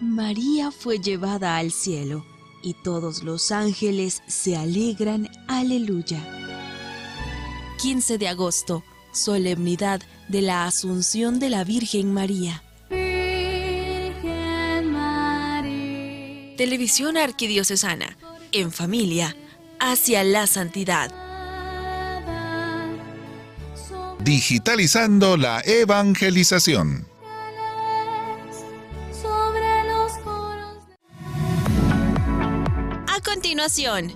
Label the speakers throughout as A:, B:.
A: María fue llevada al cielo y todos los ángeles se alegran, aleluya. 15 de agosto, solemnidad de la Asunción de la Virgen María. Televisión Arquidiocesana, en familia, hacia la santidad.
B: Digitalizando la evangelización.
A: Continuación,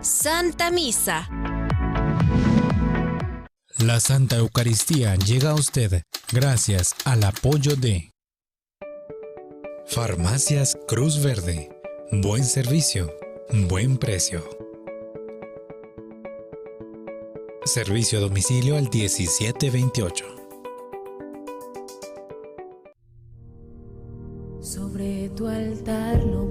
A: Santa Misa.
C: La Santa Eucaristía llega a usted gracias al apoyo de Farmacias Cruz Verde. Buen servicio, buen precio. Servicio a domicilio al 1728.
D: Sobre tu altar,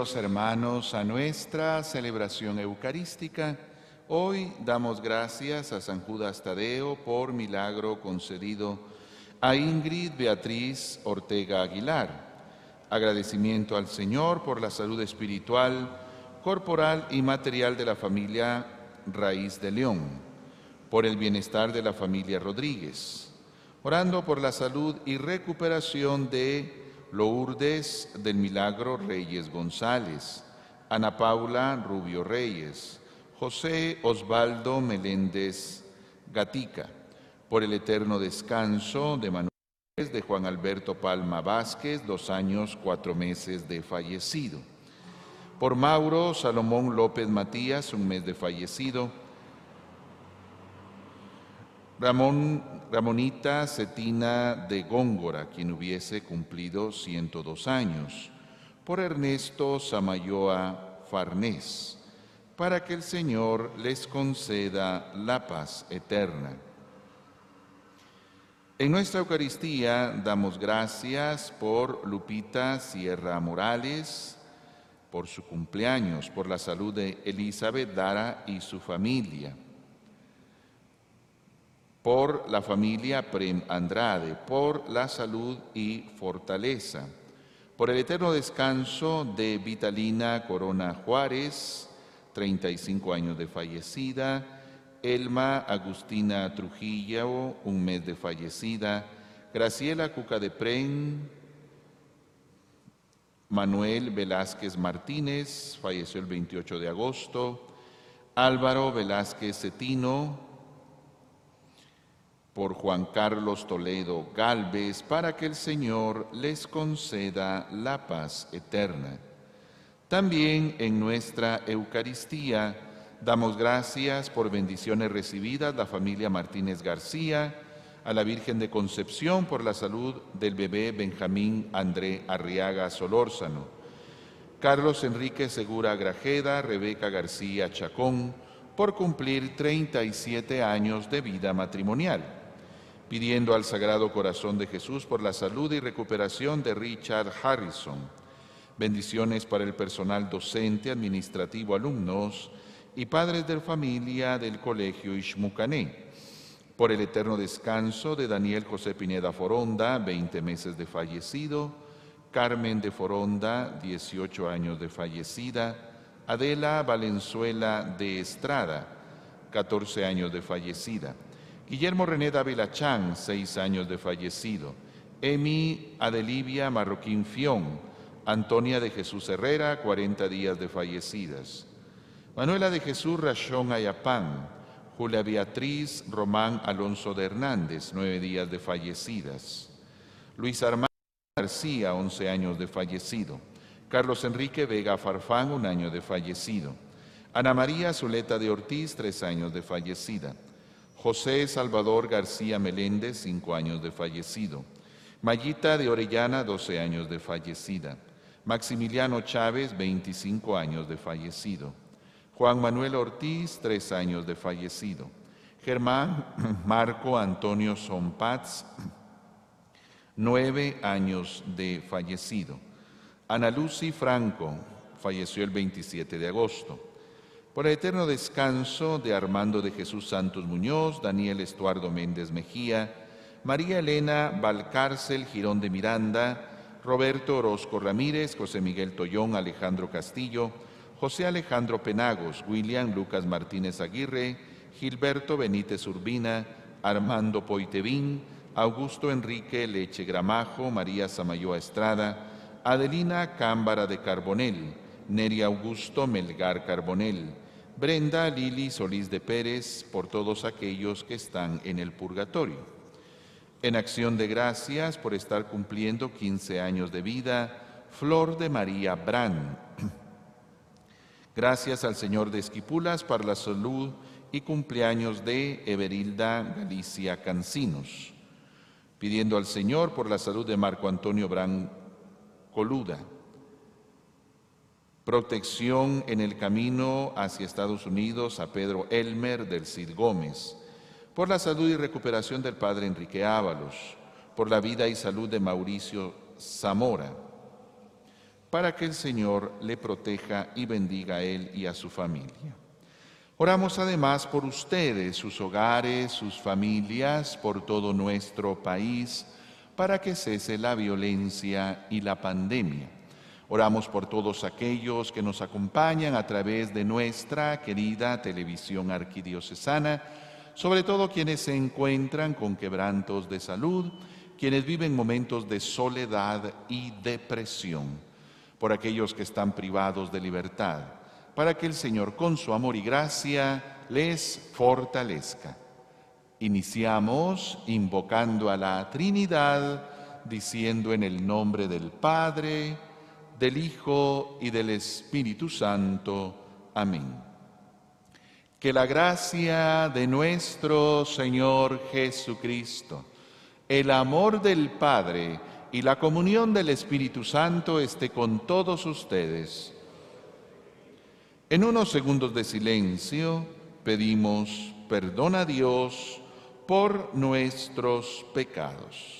B: Hermanos a nuestra celebración eucarística. Hoy damos gracias a San Judas Tadeo por milagro concedido a Ingrid Beatriz Ortega Aguilar. Agradecimiento al Señor por la salud espiritual, corporal y material de la familia Raíz de León, por el bienestar de la familia Rodríguez, orando por la salud y recuperación de Lourdes del Milagro Reyes González, Ana Paula Rubio Reyes, José Osvaldo Meléndez Gatica, por el eterno descanso de Manuel de Juan Alberto Palma Vázquez, dos años, cuatro meses de fallecido. Por Mauro Salomón López Matías, un mes de fallecido. Ramón, Ramonita Cetina de Góngora, quien hubiese cumplido 102 años. Por Ernesto Samayoa Farnés, para que el Señor les conceda la paz eterna. En nuestra Eucaristía damos gracias por Lupita Sierra Morales, por su cumpleaños, por la salud de Elizabeth Dara y su familia, por la familia Prem Andrade, por la salud y fortaleza, por el eterno descanso de Vitalina Corona Juárez, 35 años de fallecida, Elma Agustina Trujillo, un mes de fallecida, Graciela Cuca de Pren, Manuel Velázquez Martínez, falleció el 28 de agosto, Álvaro Velázquez Cetino, por Juan Carlos Toledo Galvez, para que el Señor les conceda la paz eterna. También en nuestra Eucaristía, Damos gracias por bendiciones recibidas la familia Martínez García, a la Virgen de Concepción por la salud del bebé Benjamín André Arriaga Solórzano, Carlos Enrique Segura Grajeda, Rebeca García Chacón, por cumplir 37 años de vida matrimonial, pidiendo al Sagrado Corazón de Jesús por la salud y recuperación de Richard Harrison. Bendiciones para el personal docente, administrativo, alumnos, y padres de familia del Colegio Ishmucané, por el eterno descanso de Daniel José Pineda Foronda, 20 meses de fallecido, Carmen de Foronda, 18 años de fallecida, Adela Valenzuela de Estrada, 14 años de fallecida, Guillermo René Dávila Chan, 6 años de fallecido, Emi Adelivia Marroquín Fión, Antonia de Jesús Herrera, 40 días de fallecidas, Manuela de Jesús Rachón Ayapán, Julia Beatriz Román Alonso de Hernández, 9 días de fallecidas, Luis Armando García, 11 años de fallecido. Carlos Enrique Vega Farfán, un año de fallecido. Ana María Zuleta de Ortiz, tres años de fallecida. José Salvador García Meléndez, cinco años de fallecido. Mayita de Orellana, 12 años de fallecida. Maximiliano Chávez, 25 años de fallecido. Juan Manuel Ortiz, tres años de fallecido. Germán Marco Antonio Zompatz, nueve años de fallecido. Ana Lucy Franco falleció el 27 de agosto. Por el eterno descanso de Armando de Jesús Santos Muñoz, Daniel Estuardo Méndez Mejía, María Elena Valcárcel Girón de Miranda, Roberto Orozco Ramírez, José Miguel Tollón, Alejandro Castillo, José Alejandro Penagos, William Lucas Martínez Aguirre, Gilberto Benítez Urbina, Armando Poitevín, Augusto Enrique Leche Gramajo, María Samayoa Estrada, Adelina Cámbara de Carbonel, Neri Augusto Melgar Carbonel, Brenda Lili Solís de Pérez, por todos aquellos que están en el purgatorio. En acción de gracias por estar cumpliendo 15 años de vida, Flor de María Brand. Gracias al Señor de Esquipulas para la salud y cumpleaños de Everilda Galicia Cancinos pidiendo al Señor por la salud de Marco Antonio Bran Coluda, protección en el camino hacia Estados Unidos a Pedro Elmer del Cid Gómez, por la salud y recuperación del Padre Enrique Ábalos, por la vida y salud de Mauricio Zamora, para que el Señor le proteja y bendiga a él y a su familia. Oramos además por ustedes, sus hogares, sus familias, por todo nuestro país, para que cese la violencia y la pandemia. Oramos por todos aquellos que nos acompañan a través de nuestra querida televisión arquidiocesana, sobre todo quienes se encuentran con quebrantos de salud, quienes viven momentos de soledad y depresión, por aquellos que están privados de libertad para que el Señor con su amor y gracia les fortalezca. Iniciamos invocando a la Trinidad, diciendo en el nombre del Padre, del Hijo y del Espíritu Santo. Amén. Que la gracia de nuestro Señor Jesucristo, el amor del Padre y la comunión del Espíritu Santo esté con todos ustedes en unos segundos de silencio pedimos perdón a Dios por nuestros pecados.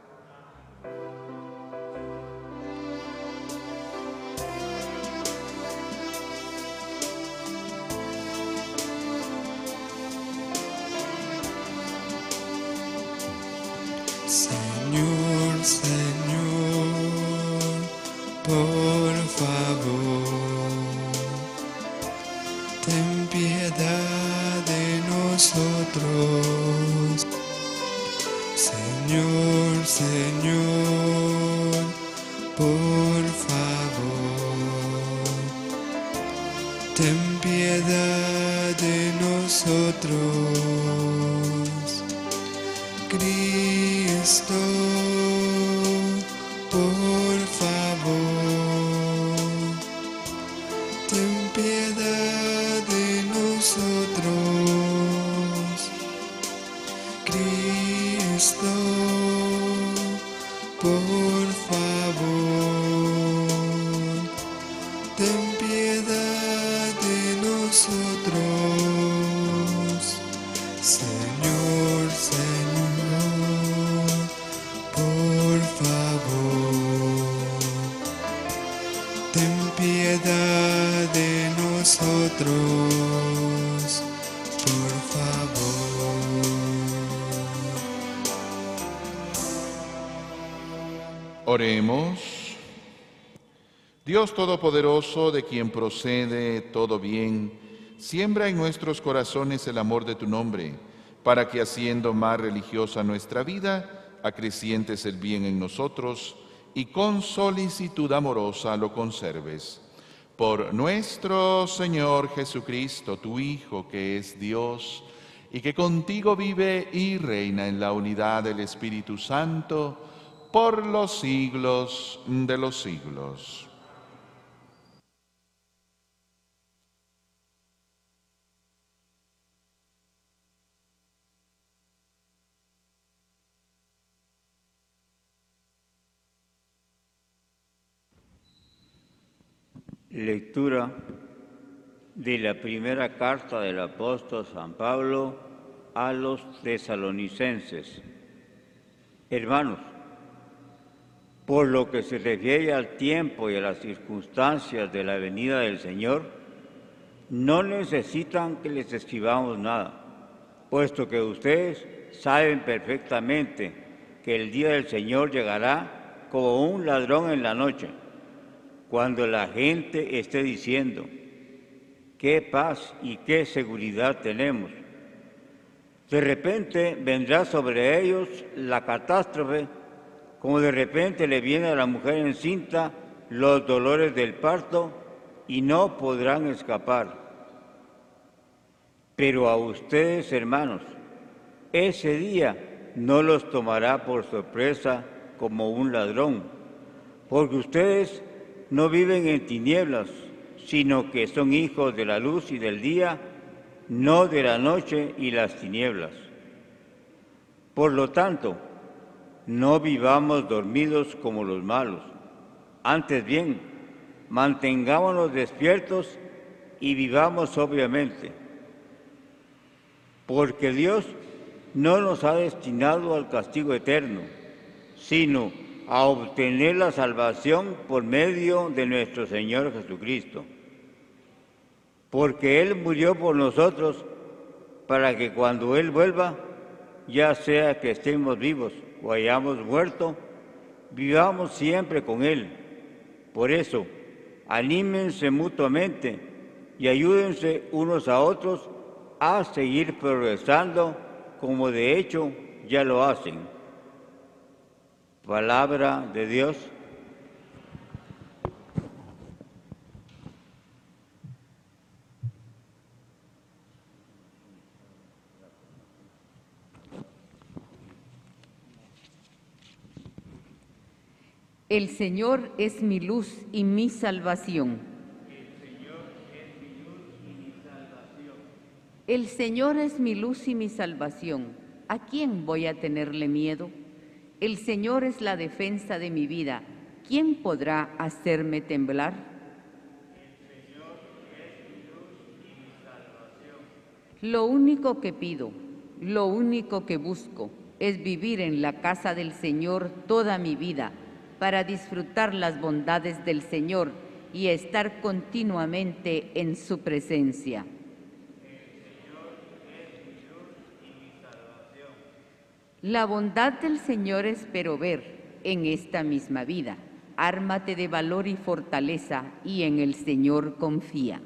E: Ten piedad de nosotros. Señor, Señor, por favor, ten piedad de nosotros. Por favor.
B: Oremos. Dios Todopoderoso, de quien procede todo bien, siembra en nuestros corazones el amor de tu nombre, para que haciendo más religiosa nuestra vida, acrecientes el bien en nosotros y con solicitud amorosa lo conserves. Por nuestro Señor Jesucristo, tu Hijo, que es Dios, y que contigo vive y reina en la unidad del Espíritu Santo, por los siglos de los siglos.
F: Lectura de la primera carta del apóstol San Pablo a los tesalonicenses. Hermanos, por lo que se refiere al tiempo y a las circunstancias de la venida del Señor, no necesitan que les escribamos nada, puesto que ustedes saben perfectamente que el día del Señor llegará como un ladrón en la noche cuando la gente esté diciendo, qué paz y qué seguridad tenemos. De repente vendrá sobre ellos la catástrofe, como de repente le viene a la mujer encinta los dolores del parto y no podrán escapar. Pero a ustedes, hermanos, ese día no los tomará por sorpresa como un ladrón, porque ustedes no viven en tinieblas, sino que son hijos de la luz y del día, no de la noche y las tinieblas. Por lo tanto, no vivamos dormidos como los malos, antes bien, mantengámonos despiertos y vivamos sobriamente, porque Dios no nos ha destinado al castigo eterno, sino a obtener la salvación por medio de nuestro Señor Jesucristo. Porque Él murió por nosotros para que cuando Él vuelva, ya sea que estemos vivos o hayamos muerto, vivamos siempre con Él. Por eso, anímense mutuamente y ayúdense unos a otros a seguir progresando como de hecho ya lo hacen. Palabra de Dios.
G: El Señor es mi luz y mi salvación. El Señor es mi luz y mi salvación. ¿A quién voy a tenerle miedo? El Señor es la defensa de mi vida. ¿Quién podrá hacerme temblar? Lo único que pido, lo único que busco, es vivir en la casa del Señor toda mi vida para disfrutar las bondades del Señor y estar continuamente en su presencia. La bondad del Señor espero ver en esta misma vida. Ármate de valor y fortaleza y en el Señor confía.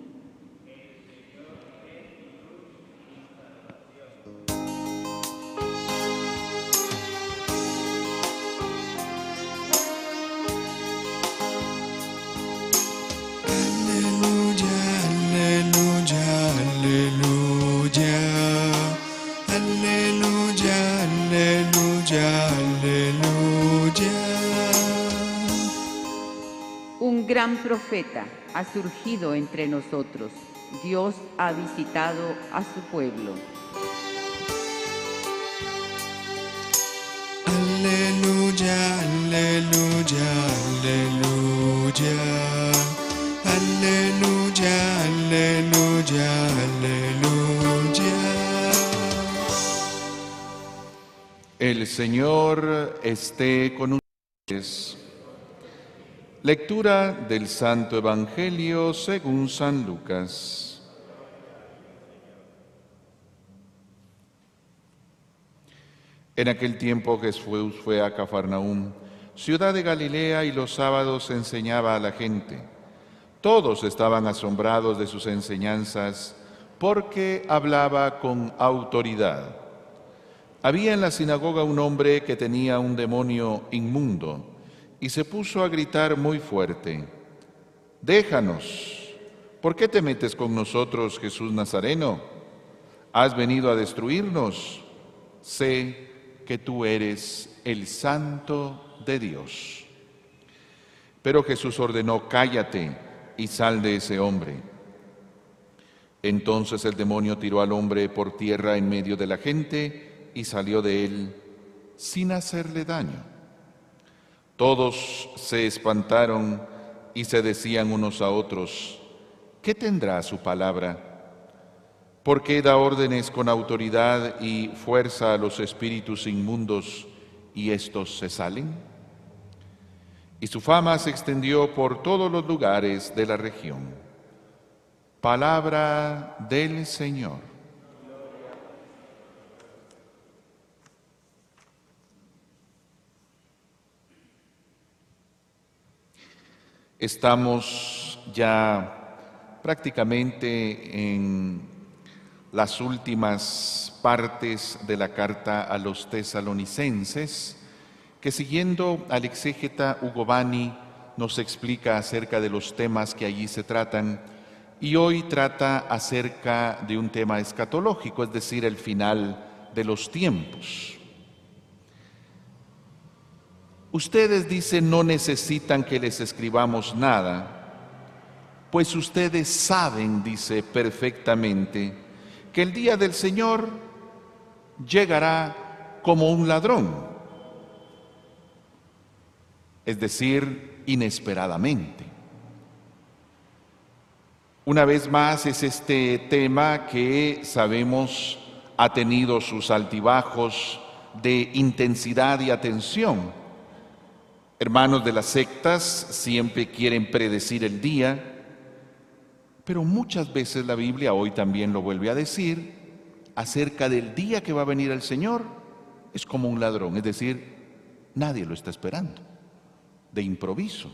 G: Ha surgido entre nosotros. Dios ha visitado a su pueblo.
E: Aleluya, aleluya, aleluya. Aleluya, aleluya, aleluya.
B: El Señor esté con ustedes. Lectura del Santo Evangelio según San Lucas. En aquel tiempo Jesús fue a Cafarnaúm, ciudad de Galilea, y los sábados enseñaba a la gente. Todos estaban asombrados de sus enseñanzas porque hablaba con autoridad. Había en la sinagoga un hombre que tenía un demonio inmundo y se puso a gritar muy fuerte, Déjanos, ¿por qué te metes con nosotros, Jesús Nazareno? ¿Has venido a destruirnos? Sé que tú eres el santo de Dios. Pero Jesús ordenó, cállate y sal de ese hombre. Entonces el demonio tiró al hombre por tierra en medio de la gente y salió de él sin hacerle daño. Todos se espantaron y se decían unos a otros, ¿qué tendrá su palabra? ¿Por qué da órdenes con autoridad y fuerza a los espíritus inmundos y estos se salen? Y su fama se extendió por todos los lugares de la región. Palabra del Señor. Estamos ya prácticamente en las últimas partes de la carta a los tesalonicenses, que siguiendo al exégeta Hugo Bani nos explica acerca de los temas que allí se tratan y hoy trata acerca de un tema escatológico, es decir, el final de los tiempos. Ustedes dicen no necesitan que les escribamos nada, pues ustedes saben, dice perfectamente, que el día del Señor llegará como un ladrón, es decir, inesperadamente. Una vez más es este tema que sabemos ha tenido sus altibajos de intensidad y atención. Hermanos de las sectas siempre quieren predecir el día, pero muchas veces la Biblia hoy también lo vuelve a decir acerca del día que va a venir el Señor. Es como un ladrón, es decir, nadie lo está esperando, de improviso.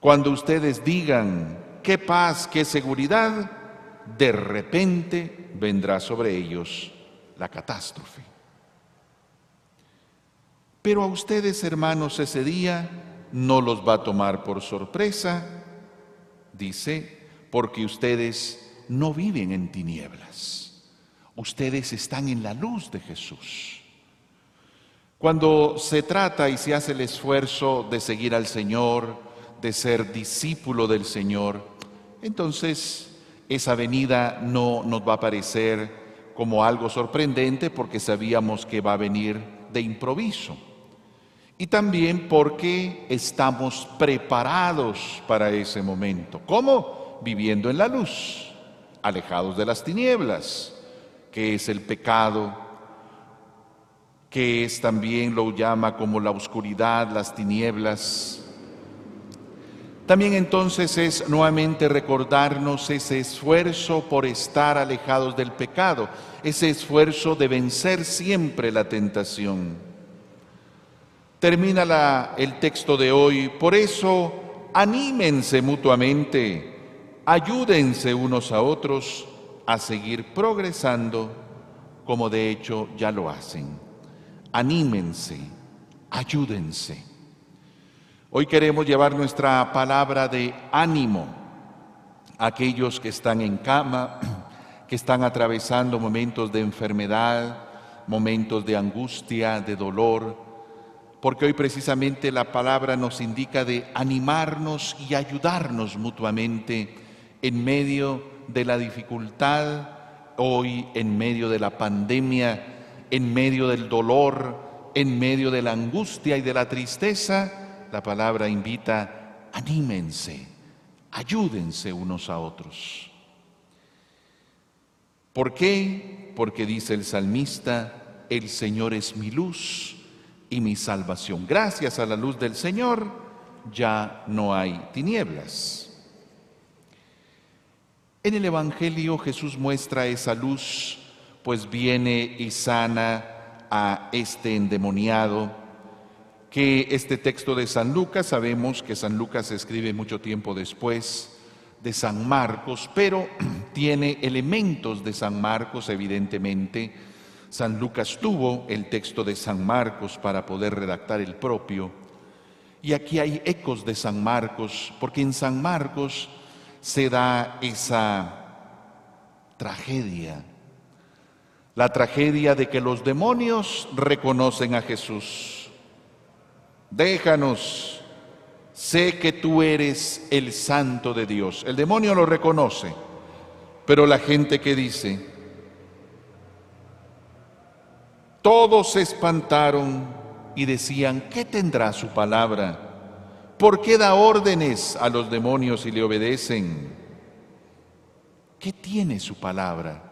B: Cuando ustedes digan, qué paz, qué seguridad, de repente vendrá sobre ellos la catástrofe. Pero a ustedes, hermanos, ese día no los va a tomar por sorpresa, Dice, porque ustedes no viven en tinieblas, ustedes están en la luz de Jesús. Cuando se trata y se hace el esfuerzo de seguir al Señor, de ser discípulo del Señor, entonces esa venida no nos va a parecer como algo sorprendente porque sabíamos que va a venir de improviso y también porque estamos preparados para ese momento. ¿Cómo? Viviendo en la luz, alejados de las tinieblas, que es el pecado, que es también lo llama como la oscuridad, las tinieblas. También entonces es nuevamente recordarnos ese esfuerzo por estar alejados del pecado, ese esfuerzo de vencer siempre la tentación. Termina el texto de hoy, por eso anímense mutuamente, ayúdense unos a otros a seguir progresando como de hecho ya lo hacen. Anímense, ayúdense. Hoy queremos llevar nuestra palabra de ánimo a aquellos que están en cama, que están atravesando momentos de enfermedad, momentos de angustia, de dolor, porque hoy precisamente la palabra nos indica de animarnos y ayudarnos mutuamente en medio de la dificultad, hoy en medio de la pandemia, en medio del dolor, en medio de la angustia y de la tristeza, la palabra invita, anímense, ayúdense unos a otros. ¿Por qué? Porque dice el salmista, el Señor es mi luz y mi salvación. Gracias a la luz del Señor ya no hay tinieblas. En el Evangelio Jesús muestra esa luz, pues viene y sana a este endemoniado, que este texto de San Lucas, sabemos que San Lucas escribe mucho tiempo después de San Marcos, pero tiene elementos de San Marcos evidentemente. San Lucas tuvo el texto de San Marcos para poder redactar el propio. Y aquí hay ecos de San Marcos, porque en San Marcos se da esa tragedia. La tragedia de que los demonios reconocen a Jesús. Déjanos, sé que tú eres el santo de Dios. El demonio lo reconoce, pero la gente que dice, todos se espantaron y decían, ¿qué tendrá su palabra? ¿Por qué da órdenes a los demonios y le obedecen? ¿Qué tiene su palabra?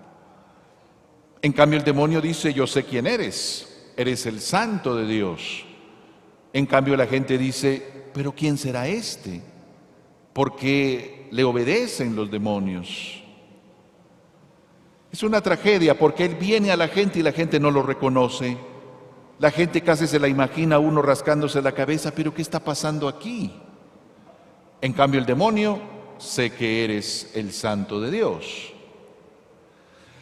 B: En cambio el demonio dice, yo sé quién eres, eres el santo de Dios. En cambio la gente dice, pero ¿quién será este? ¿Por qué le obedecen los demonios? Es una tragedia porque Él viene a la gente y la gente no lo reconoce. La gente casi se la imagina uno rascándose la cabeza, pero ¿qué está pasando aquí? En cambio el demonio, sé que eres el santo de Dios.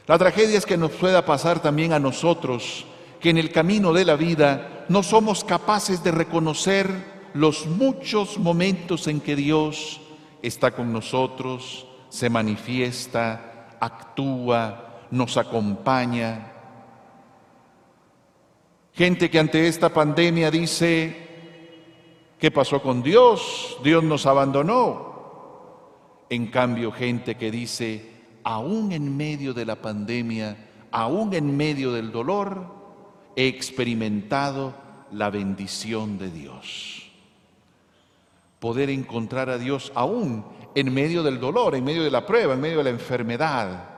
B: La tragedia es que nos pueda pasar también a nosotros, que en el camino de la vida no somos capaces de reconocer los muchos momentos en que Dios está con nosotros, se manifiesta, actúa, nos acompaña. Gente que ante esta pandemia dice, ¿qué pasó con Dios? Dios nos abandonó. En cambio, gente que dice, aún en medio de la pandemia, aún en medio del dolor, he experimentado la bendición de Dios. Poder encontrar a Dios aún en medio del dolor, en medio de la prueba, en medio de la enfermedad.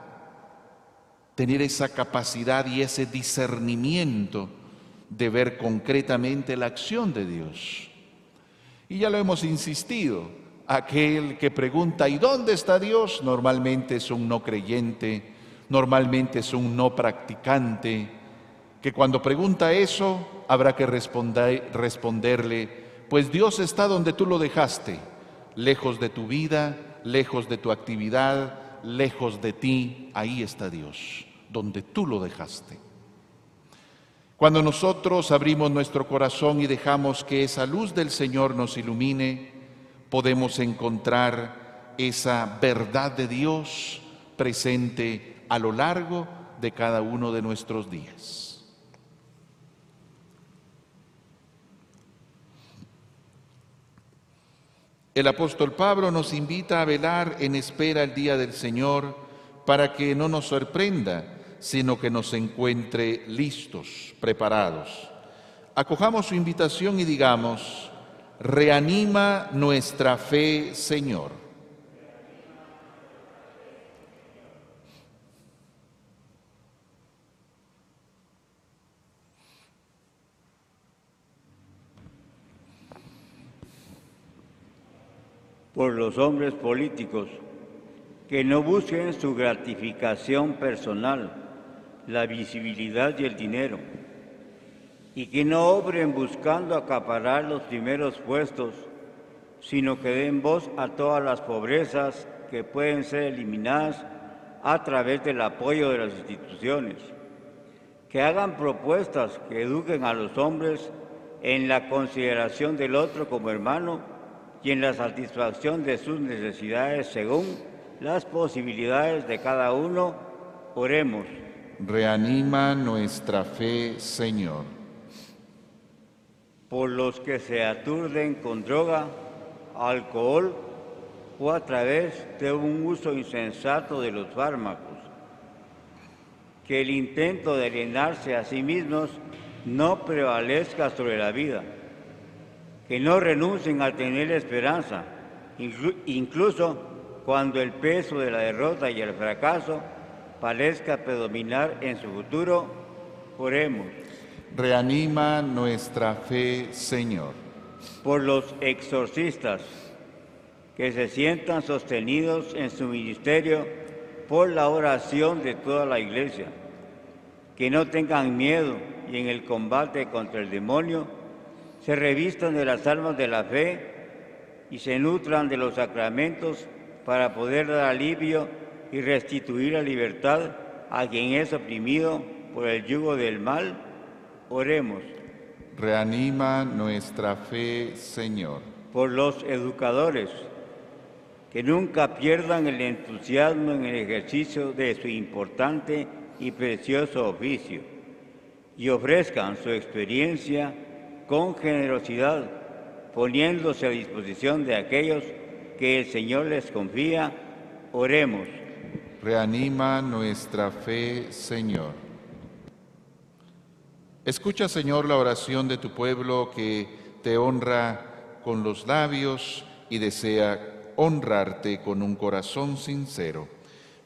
B: Tener esa capacidad y ese discernimiento de ver concretamente la acción de Dios. Y ya lo hemos insistido, aquel que pregunta ¿y dónde está Dios? Normalmente es un no creyente, normalmente es un no practicante, que cuando pregunta eso habrá que responder, responderle, pues Dios está donde tú lo dejaste, lejos de tu vida, lejos de tu actividad, lejos de ti, ahí está Dios, donde tú lo dejaste. Cuando nosotros abrimos nuestro corazón y dejamos que esa luz del Señor nos ilumine, podemos encontrar esa verdad de Dios presente a lo largo de cada uno de nuestros días. El apóstol Pablo nos invita a velar en espera el día del Señor para que no nos sorprenda sino que nos encuentre listos, preparados. Acojamos su invitación y digamos, reanima nuestra fe, Señor.
F: Por los hombres políticos que no busquen su gratificación personal la visibilidad y el dinero, y que no obren buscando acaparar los primeros puestos, sino que den voz a todas las pobrezas que pueden ser eliminadas a través del apoyo de las instituciones, que hagan propuestas que eduquen a los hombres en la consideración del otro como hermano y en la satisfacción de sus necesidades según las posibilidades de cada uno. Oremos.
B: Reanima nuestra fe, Señor.
F: Por los que se aturden con droga, alcohol o a través de un uso insensato de los fármacos. Que el intento de alienarse a sí mismos no prevalezca sobre la vida. Que no renuncien a tener esperanza, incluso cuando el peso de la derrota y el fracaso parezca predominar en su futuro, oremos.
B: Reanima nuestra fe, Señor.
F: Por los exorcistas que se sientan sostenidos en su ministerio por la oración de toda la iglesia, que no tengan miedo y en el combate contra el demonio se revistan de las armas de la fe y se nutran de los sacramentos para poder dar alivio y restituir la libertad a quien es oprimido por el yugo del mal, oremos.
B: Reanima nuestra fe, Señor.
F: Por los educadores, que nunca pierdan el entusiasmo en el ejercicio de su importante y precioso oficio y ofrezcan su experiencia con generosidad, poniéndose a disposición de aquellos que el Señor les confía, oremos.
B: Reanima nuestra fe, Señor. Escucha, Señor, la oración de tu pueblo que te honra con los labios y desea honrarte con un corazón sincero.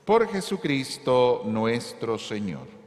B: Por Jesucristo nuestro Señor.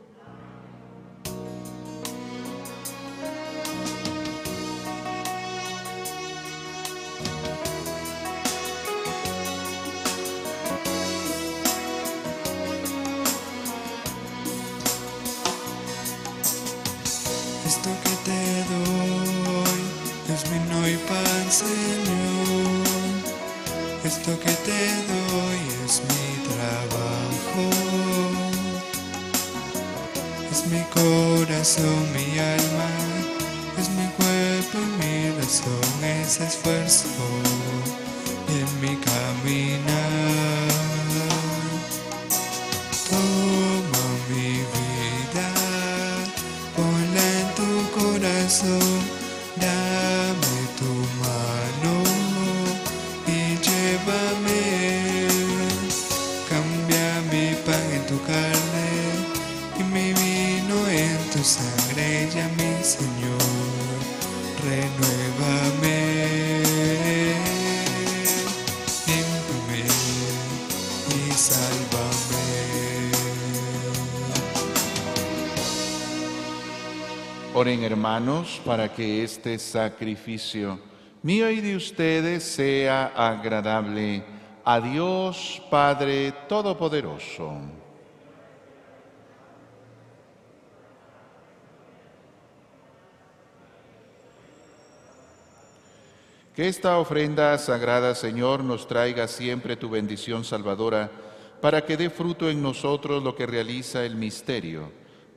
B: Hermanos para que este sacrificio mío y de ustedes sea agradable a Dios Padre Todopoderoso. Que esta ofrenda sagrada, Señor, nos traiga siempre tu bendición salvadora, para que dé fruto en nosotros lo que realiza el misterio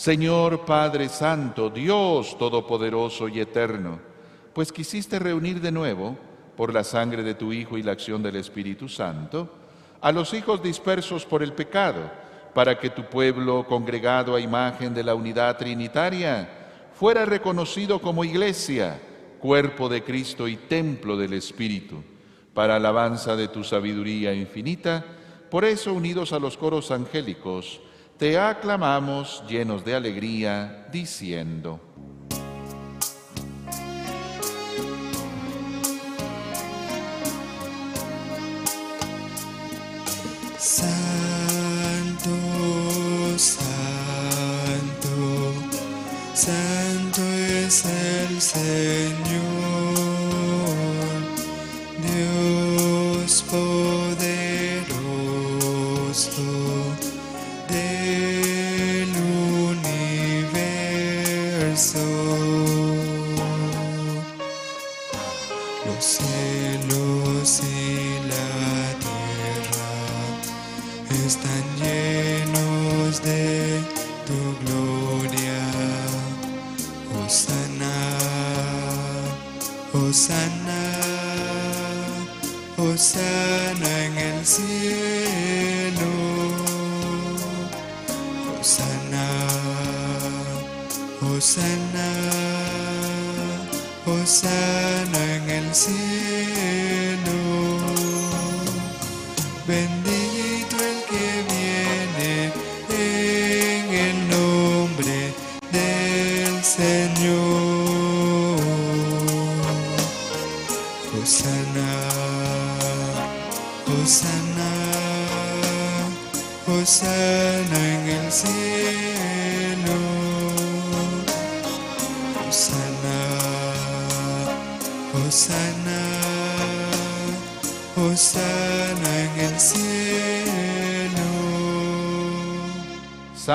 B: Señor Padre Santo, Dios Todopoderoso y Eterno, pues quisiste reunir de nuevo, por la sangre de tu Hijo y la acción del Espíritu Santo, a los hijos dispersos por el pecado, para que tu pueblo, congregado a imagen de la unidad trinitaria, fuera reconocido como iglesia, cuerpo de Cristo y templo del Espíritu, para alabanza de tu sabiduría infinita, por eso unidos a los coros angélicos, te aclamamos llenos de alegría, diciendo,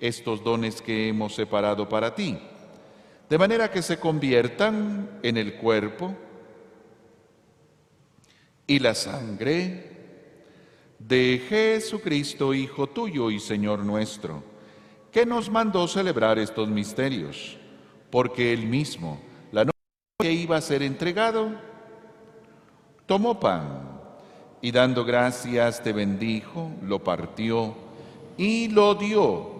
B: estos dones que hemos separado para ti, de manera que se conviertan en el cuerpo y la sangre de Jesucristo, Hijo tuyo y Señor nuestro, que nos mandó celebrar estos misterios, porque él mismo, la noche que iba a ser entregado, tomó pan y dando gracias te bendijo, lo partió y lo dio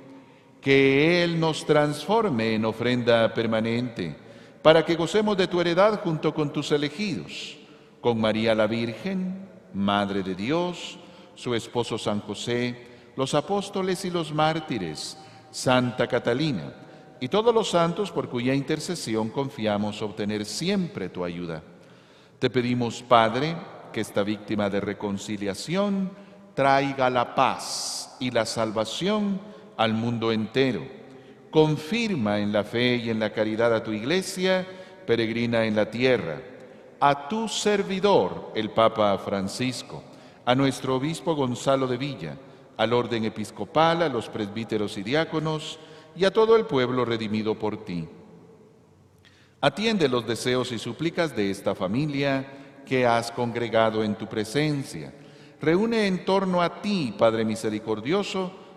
B: que Él nos transforme en ofrenda permanente, para que gocemos de tu heredad junto con tus elegidos, con María la Virgen, Madre de Dios, su esposo San José, los apóstoles y los mártires, Santa Catalina, y todos los santos por cuya intercesión confiamos obtener siempre tu ayuda. Te pedimos, Padre, que esta víctima de reconciliación traiga la paz y la salvación al mundo entero. Confirma en la fe y en la caridad a tu iglesia, peregrina en la tierra, a tu servidor, el Papa Francisco, a nuestro obispo Gonzalo de Villa, al orden episcopal, a los presbíteros y diáconos, y a todo el pueblo redimido por ti. Atiende los deseos y súplicas de esta familia que has congregado en tu presencia. Reúne en torno a ti, Padre misericordioso,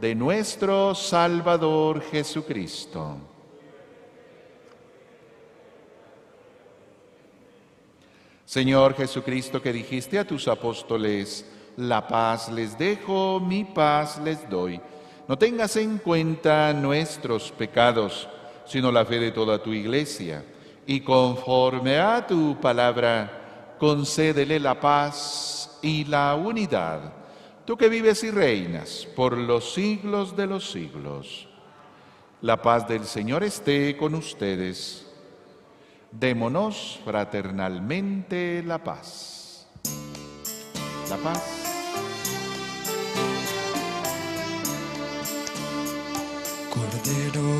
B: de nuestro Salvador Jesucristo. Señor Jesucristo, que dijiste a tus apóstoles, la paz les dejo, mi paz les doy. No tengas en cuenta nuestros pecados, sino la fe de toda tu iglesia. Y conforme a tu palabra, concédele la paz y la unidad. Tú que vives y reinas por los siglos de los siglos. La paz del Señor esté con ustedes. Démonos fraternalmente la paz. La paz.
E: Cordero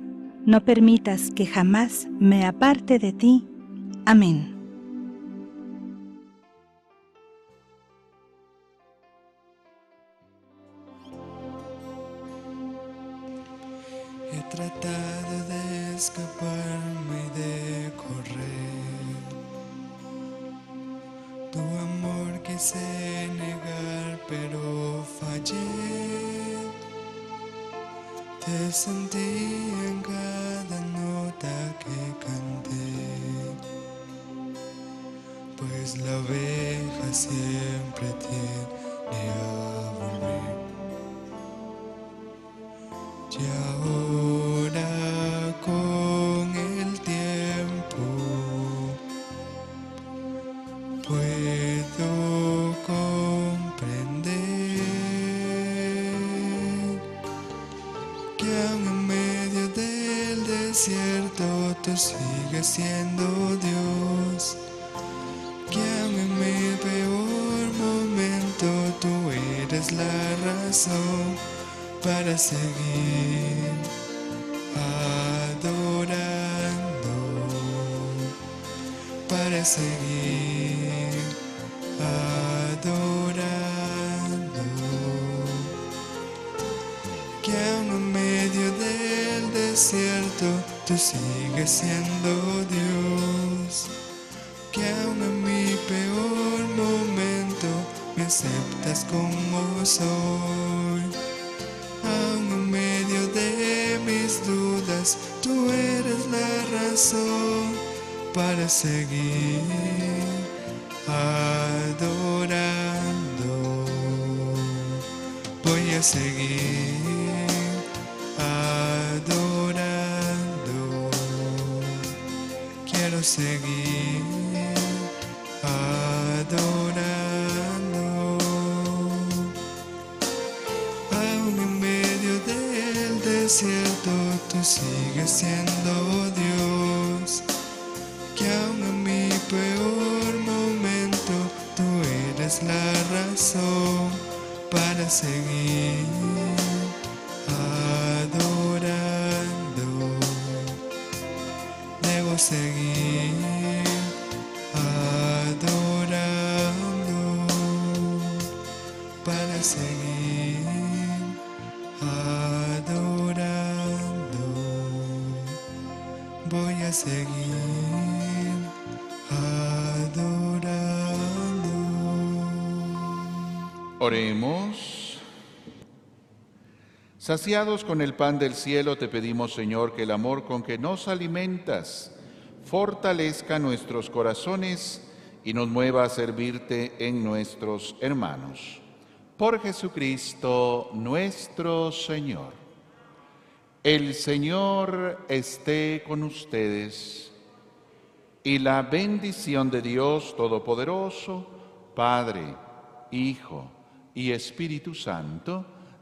H: no permitas que jamás me aparte de ti. Amén.
E: He tratado de escaparme y de correr. Tu amor quise negar, pero fallé. Te sentí en la abeja siempre tiene a volver. Y para seguir adorando, para seguir adorando, que aún en medio del desierto tú sigues siendo Dios, seguir adorando. Voy a seguir adorando. Quiero seguir adorando. Aún en medio del desierto tú sigues siendo seguir adorando. Debo seguir adorando para seguir adorando. Voy a seguir adorando.
B: Oremos. Saciados con el pan del cielo, te pedimos, Señor, que el amor con que nos alimentas fortalezca nuestros corazones y nos mueva a servirte en nuestros hermanos. Por Jesucristo nuestro Señor. El Señor esté con ustedes y la bendición de Dios Todopoderoso, Padre, Hijo y Espíritu Santo,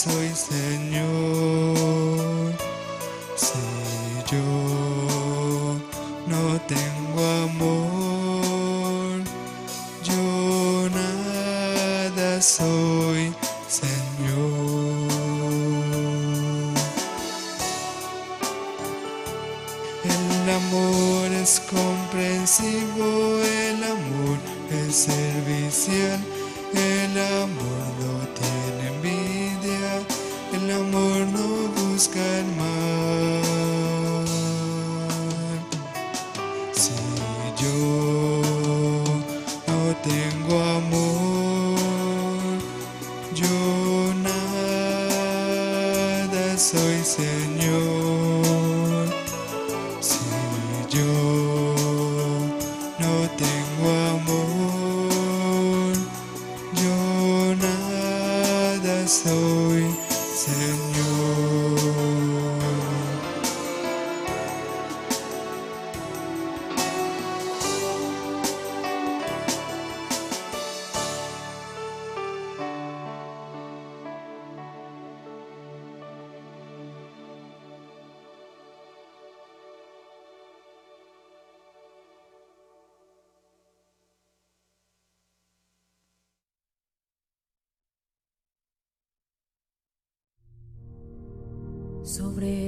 E: Soy Señor. Si yo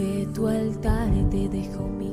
D: Sobre tu altar te dejo mi